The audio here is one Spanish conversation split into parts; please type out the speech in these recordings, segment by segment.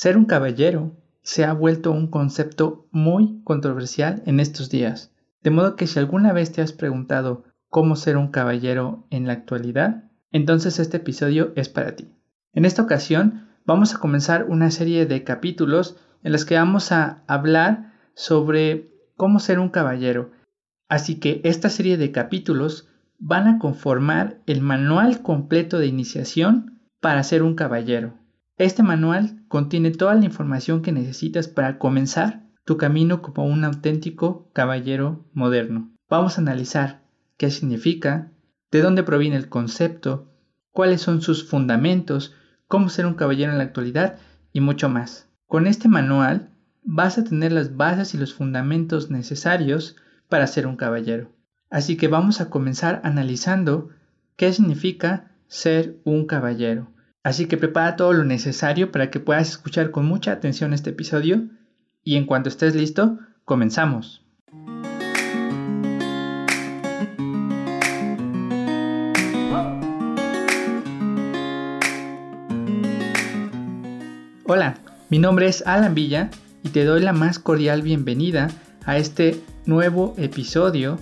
Ser un caballero se ha vuelto un concepto muy controversial en estos días, de modo que si alguna vez te has preguntado cómo ser un caballero en la actualidad, entonces este episodio es para ti. En esta ocasión vamos a comenzar una serie de capítulos en los que vamos a hablar sobre cómo ser un caballero. Así que esta serie de capítulos van a conformar el manual completo de iniciación para ser un caballero. Este manual contiene toda la información que necesitas para comenzar tu camino como un auténtico caballero moderno. Vamos a analizar qué significa, de dónde proviene el concepto, cuáles son sus fundamentos, cómo ser un caballero en la actualidad y mucho más. Con este manual vas a tener las bases y los fundamentos necesarios para ser un caballero. Así que vamos a comenzar analizando qué significa ser un caballero. Así que prepara todo lo necesario para que puedas escuchar con mucha atención este episodio y en cuanto estés listo, comenzamos. Hola, mi nombre es Alan Villa y te doy la más cordial bienvenida a este nuevo episodio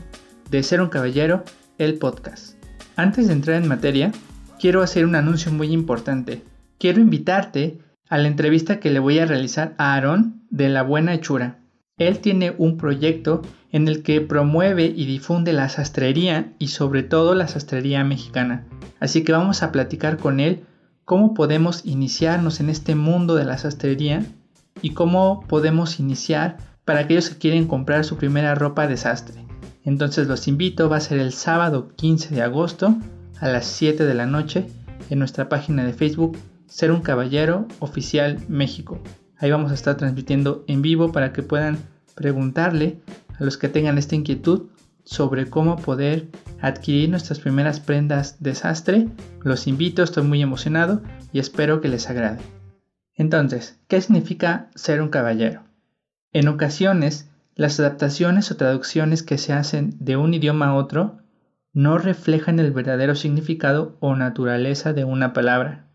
de Ser un Caballero, el podcast. Antes de entrar en materia, quiero hacer un anuncio muy importante. Quiero invitarte a la entrevista que le voy a realizar a Aarón de La Buena Hechura. Él tiene un proyecto en el que promueve y difunde la sastrería y sobre todo la sastrería mexicana. Así que vamos a platicar con él cómo podemos iniciarnos en este mundo de la sastrería y cómo podemos iniciar para aquellos que quieren comprar su primera ropa de sastre. Entonces los invito, va a ser el sábado 15 de agosto a las 7 de la noche en nuestra página de Facebook Ser un Caballero Oficial México. Ahí vamos a estar transmitiendo en vivo para que puedan preguntarle a los que tengan esta inquietud sobre cómo poder adquirir nuestras primeras prendas de sastre. Los invito, estoy muy emocionado y espero que les agrade. Entonces, ¿qué significa ser un caballero? En ocasiones, las adaptaciones o traducciones que se hacen de un idioma a otro no reflejan el verdadero significado o naturaleza de una palabra,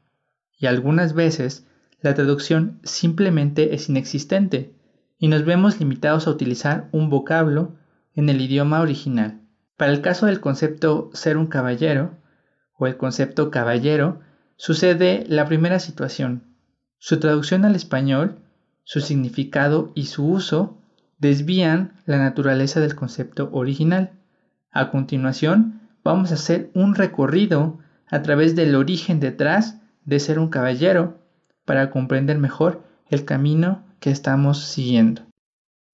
y algunas veces la traducción simplemente es inexistente y nos vemos limitados a utilizar un vocablo en el idioma original. Para el caso del concepto ser un caballero o el concepto caballero, sucede la primera situación. Su traducción al español, su significado y su uso desvían la naturaleza del concepto original. A continuación, vamos a hacer un recorrido a través del origen detrás de ser un caballero para comprender mejor el camino que estamos siguiendo.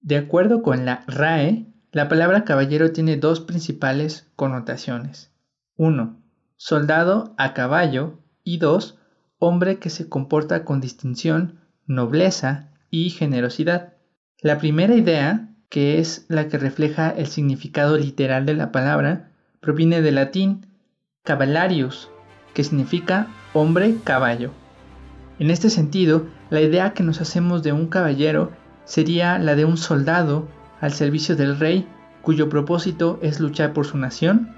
De acuerdo con la RAE, la palabra caballero tiene dos principales connotaciones. 1. Soldado a caballo y 2. Hombre que se comporta con distinción, nobleza y generosidad. La primera idea que es la que refleja el significado literal de la palabra, proviene del latín cavallarius, que significa hombre caballo. En este sentido, la idea que nos hacemos de un caballero sería la de un soldado al servicio del rey cuyo propósito es luchar por su nación,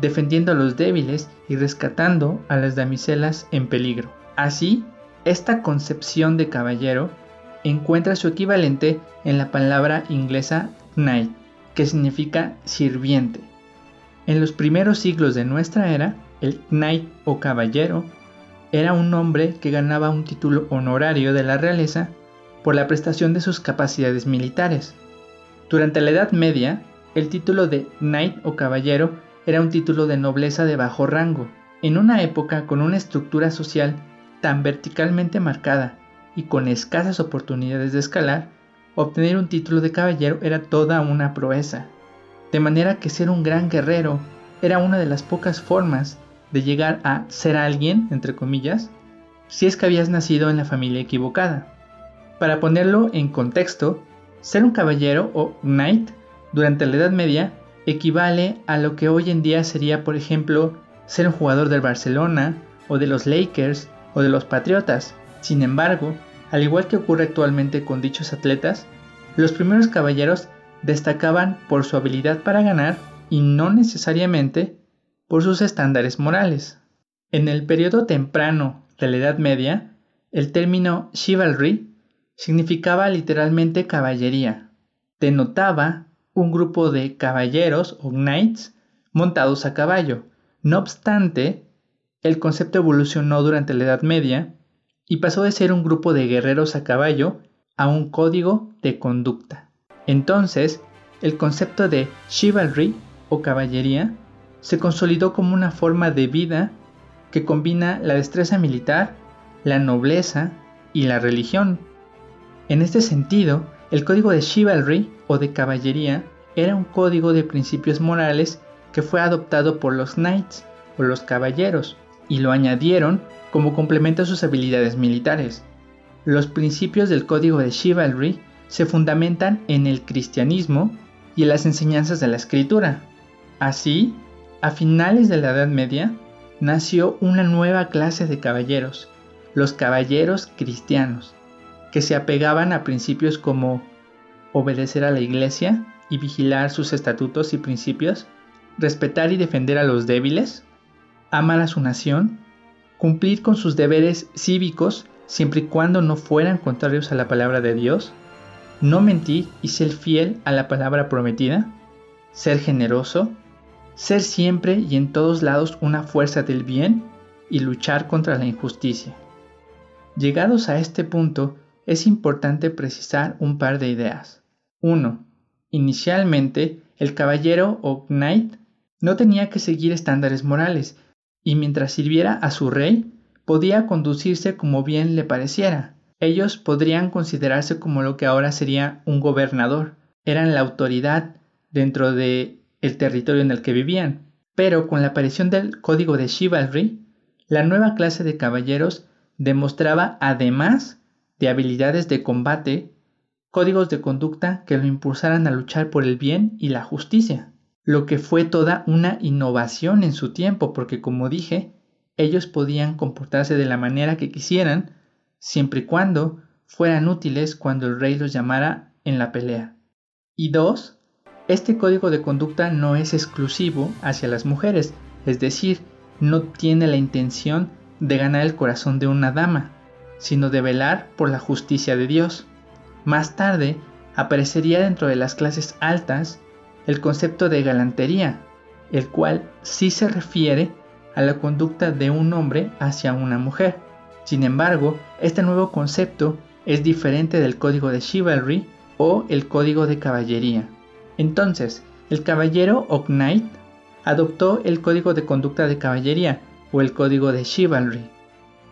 defendiendo a los débiles y rescatando a las damiselas en peligro. Así, esta concepción de caballero encuentra su equivalente en la palabra inglesa knight, que significa sirviente. En los primeros siglos de nuestra era, el knight o caballero era un hombre que ganaba un título honorario de la realeza por la prestación de sus capacidades militares. Durante la Edad Media, el título de knight o caballero era un título de nobleza de bajo rango, en una época con una estructura social tan verticalmente marcada y con escasas oportunidades de escalar, obtener un título de caballero era toda una proeza. De manera que ser un gran guerrero era una de las pocas formas de llegar a ser alguien, entre comillas, si es que habías nacido en la familia equivocada. Para ponerlo en contexto, ser un caballero o knight durante la Edad Media equivale a lo que hoy en día sería, por ejemplo, ser un jugador del Barcelona o de los Lakers o de los Patriotas. Sin embargo, al igual que ocurre actualmente con dichos atletas, los primeros caballeros destacaban por su habilidad para ganar y no necesariamente por sus estándares morales. En el periodo temprano de la Edad Media, el término chivalry significaba literalmente caballería. Denotaba un grupo de caballeros o knights montados a caballo. No obstante, el concepto evolucionó durante la Edad Media y pasó de ser un grupo de guerreros a caballo a un código de conducta. Entonces, el concepto de chivalry o caballería se consolidó como una forma de vida que combina la destreza militar, la nobleza y la religión. En este sentido, el código de chivalry o de caballería era un código de principios morales que fue adoptado por los knights o los caballeros y lo añadieron como complemento a sus habilidades militares. Los principios del código de chivalry se fundamentan en el cristianismo y en las enseñanzas de la escritura. Así, a finales de la Edad Media, nació una nueva clase de caballeros, los caballeros cristianos, que se apegaban a principios como obedecer a la iglesia y vigilar sus estatutos y principios, respetar y defender a los débiles, amar a su nación, cumplir con sus deberes cívicos siempre y cuando no fueran contrarios a la palabra de Dios, no mentir y ser fiel a la palabra prometida, ser generoso, ser siempre y en todos lados una fuerza del bien y luchar contra la injusticia. Llegados a este punto, es importante precisar un par de ideas. 1. Inicialmente, el caballero o knight no tenía que seguir estándares morales, y mientras sirviera a su rey, podía conducirse como bien le pareciera. Ellos podrían considerarse como lo que ahora sería un gobernador. Eran la autoridad dentro de el territorio en el que vivían. Pero con la aparición del código de Chivalry, la nueva clase de caballeros demostraba además de habilidades de combate, códigos de conducta que lo impulsaran a luchar por el bien y la justicia, lo que fue toda una innovación en su tiempo, porque como dije, ellos podían comportarse de la manera que quisieran, siempre y cuando fueran útiles cuando el rey los llamara en la pelea. Y dos, este código de conducta no es exclusivo hacia las mujeres, es decir, no tiene la intención de ganar el corazón de una dama, sino de velar por la justicia de Dios. Más tarde, aparecería dentro de las clases altas el concepto de galantería, el cual sí se refiere a la conducta de un hombre hacia una mujer. Sin embargo, este nuevo concepto es diferente del código de chivalry o el código de caballería. Entonces, el caballero o knight adoptó el código de conducta de caballería o el código de chivalry.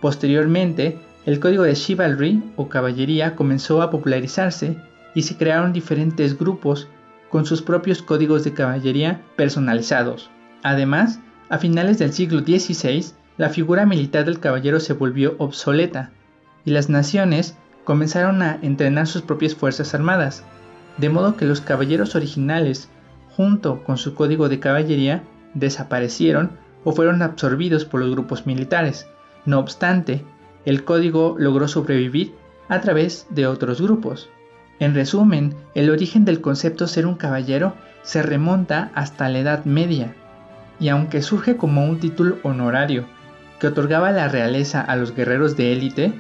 Posteriormente, el código de chivalry o caballería comenzó a popularizarse y se crearon diferentes grupos con sus propios códigos de caballería personalizados. Además, a finales del siglo XVI, la figura militar del caballero se volvió obsoleta y las naciones comenzaron a entrenar sus propias fuerzas armadas, de modo que los caballeros originales, junto con su código de caballería, desaparecieron o fueron absorbidos por los grupos militares. No obstante, el código logró sobrevivir a través de otros grupos. En resumen, el origen del concepto ser un caballero se remonta hasta la Edad Media, y aunque surge como un título honorario que otorgaba la realeza a los guerreros de élite,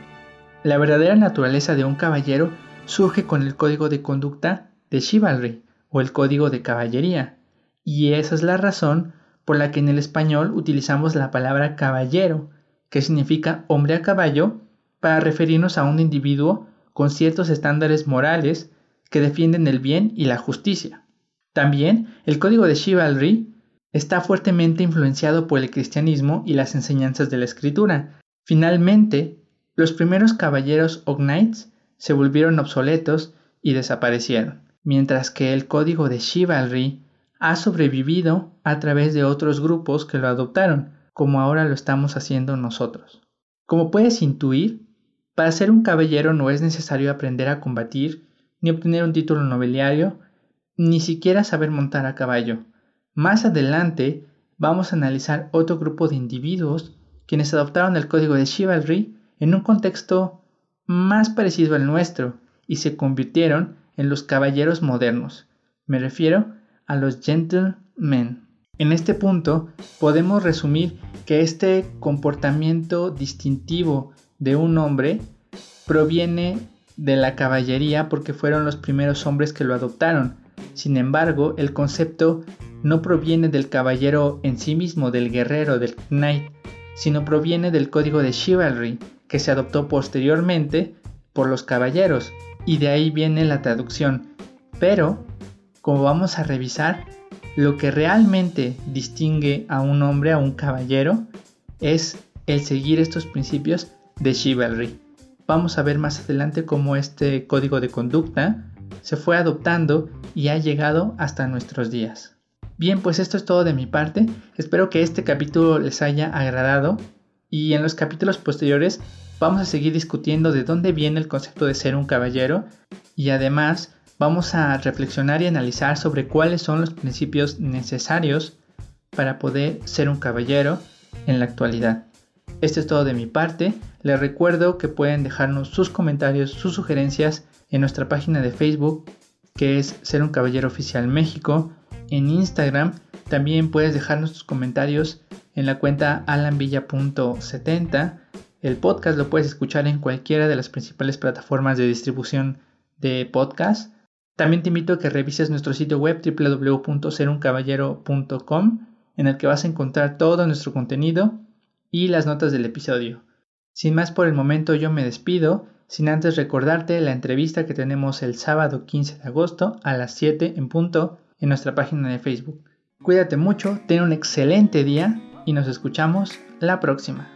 la verdadera naturaleza de un caballero surge con el código de conducta de chivalry o el código de caballería, y esa es la razón por la que en el español utilizamos la palabra caballero, que significa hombre a caballo, para referirnos a un individuo con ciertos estándares morales que defienden el bien y la justicia. También el código de chivalry está fuertemente influenciado por el cristianismo y las enseñanzas de la escritura. Finalmente, los primeros caballeros o knights se volvieron obsoletos y desaparecieron, mientras que el código de chivalry ha sobrevivido a través de otros grupos que lo adoptaron, como ahora lo estamos haciendo nosotros. Como puedes intuir, para ser un caballero no es necesario aprender a combatir, ni obtener un título nobiliario, ni siquiera saber montar a caballo. Más adelante vamos a analizar otro grupo de individuos quienes adoptaron el código de chivalry en un contexto más parecido al nuestro y se convirtieron en los caballeros modernos. Me refiero a los gentlemen. En este punto podemos resumir que este comportamiento distintivo de un hombre proviene de la caballería porque fueron los primeros hombres que lo adoptaron. Sin embargo, el concepto no proviene del caballero en sí mismo, del guerrero, del knight, sino proviene del código de chivalry, que se adoptó posteriormente por los caballeros, y de ahí viene la traducción. Pero, como vamos a revisar, lo que realmente distingue a un hombre, a un caballero, es el seguir estos principios de chivalry. Vamos a ver más adelante cómo este código de conducta se fue adoptando y ha llegado hasta nuestros días. Bien, pues esto es todo de mi parte. Espero que este capítulo les haya agradado y en los capítulos posteriores vamos a seguir discutiendo de dónde viene el concepto de ser un caballero y además vamos a reflexionar y analizar sobre cuáles son los principios necesarios para poder ser un caballero en la actualidad. Esto es todo de mi parte. Les recuerdo que pueden dejarnos sus comentarios, sus sugerencias en nuestra página de Facebook, que es Ser un Caballero Oficial México. En Instagram también puedes dejarnos tus comentarios en la cuenta alanvilla.70. El podcast lo puedes escuchar en cualquiera de las principales plataformas de distribución de podcast. También te invito a que revises nuestro sitio web www.seruncaballero.com en el que vas a encontrar todo nuestro contenido y las notas del episodio. Sin más por el momento yo me despido, sin antes recordarte la entrevista que tenemos el sábado 15 de agosto a las 7 en punto en nuestra página de Facebook. Cuídate mucho, ten un excelente día y nos escuchamos la próxima.